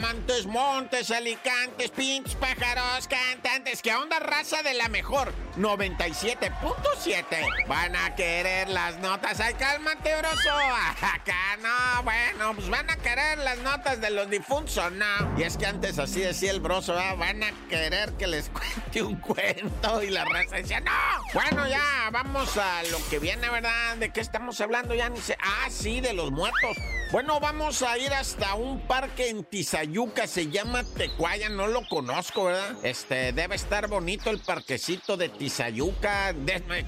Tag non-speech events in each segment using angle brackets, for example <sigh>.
Montes, Montes, Alicantes, pinches pájaros, cantantes. ¿Qué onda, raza de la mejor? 97.7. Van a querer las notas. Ay, cálmate, broso. <laughs> Acá no, bueno, pues van a querer las notas de los difuntos, no. Y es que antes así decía el broso, van a querer que les <laughs> cuente un cuento. Y la raza decía, no. Bueno, ya, vamos a lo que viene, ¿verdad? ¿De qué estamos hablando? Ya ni sé. Ah, sí, de los muertos. Bueno, vamos a ir hasta un parque en Tizayuca, se llama Tecuaya, no lo conozco, ¿verdad? Este, debe estar bonito el parquecito de Tizayuca,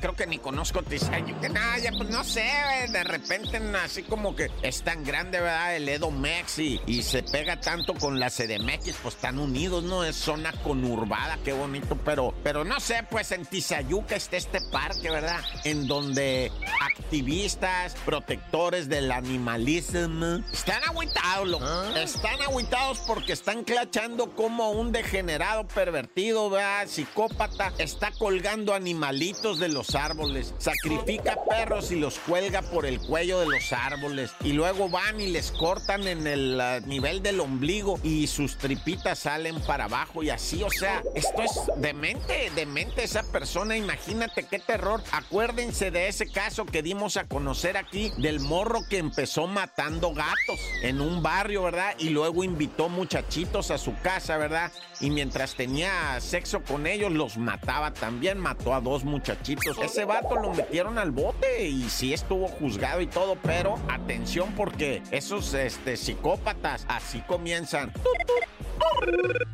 creo que ni conozco Tizayuca, nada, ya pues no sé, de repente así como que es grande, ¿verdad? El Edomex y, y se pega tanto con la CDMX, pues están unidos, ¿no? Es zona conurbada, qué bonito, pero, pero no sé, pues en Tizayuca está este parque, ¿verdad? En donde activistas, protectores del animalismo, están agüitados, ¿Ah? Están agüitados porque están clachando como un degenerado pervertido, ¿verdad? psicópata, está colgando animalitos de los árboles, sacrifica perros y los cuelga por el cuello de los árboles. Y luego van y les cortan en el ah, nivel del ombligo y sus tripitas salen para abajo y así, o sea, esto es demente, demente esa persona. Imagínate qué terror. Acuérdense de ese caso que dimos a conocer aquí del morro que empezó matando gatos en un barrio, ¿verdad? Y luego invitó muchachitos a su casa, ¿verdad? Y mientras tenía sexo con ellos, los mataba también. Mató a dos muchachitos. Ese vato lo metieron al bote y sí estuvo juzgado y todo, pero atención porque esos este, psicópatas así comienzan.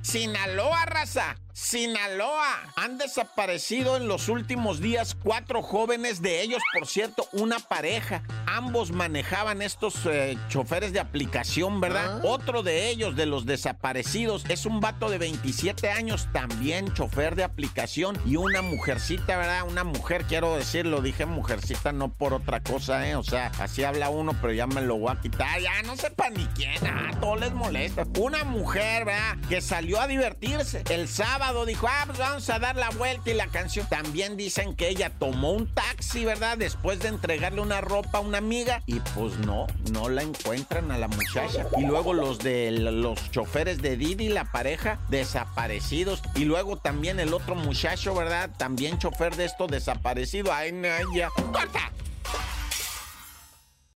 Sinaloa, raza. Sinaloa. Han desaparecido en los últimos días cuatro jóvenes, de ellos, por cierto, una pareja. Ambos manejaban estos eh, choferes de aplicación, ¿verdad? Ah. Otro de ellos, de los desaparecidos, es un vato de 27 años, también chofer de aplicación. Y una mujercita, ¿verdad? Una mujer, quiero decirlo, dije mujercita no por otra cosa, ¿eh? O sea, así habla uno, pero ya me lo voy a quitar. Ya no sepa ni quién, ah, todo les molesta. Una mujer, ¿verdad? Que salió a divertirse el sábado dijo, ah, pues vamos a dar la vuelta y la canción. También dicen que ella tomó un taxi, ¿verdad? Después de entregarle una ropa a una y pues no, no la encuentran a la muchacha. Y luego los de los choferes de Didi, la pareja, desaparecidos. Y luego también el otro muchacho, ¿verdad? También chofer de esto desaparecido. Ay, no, ya. ¡Corta!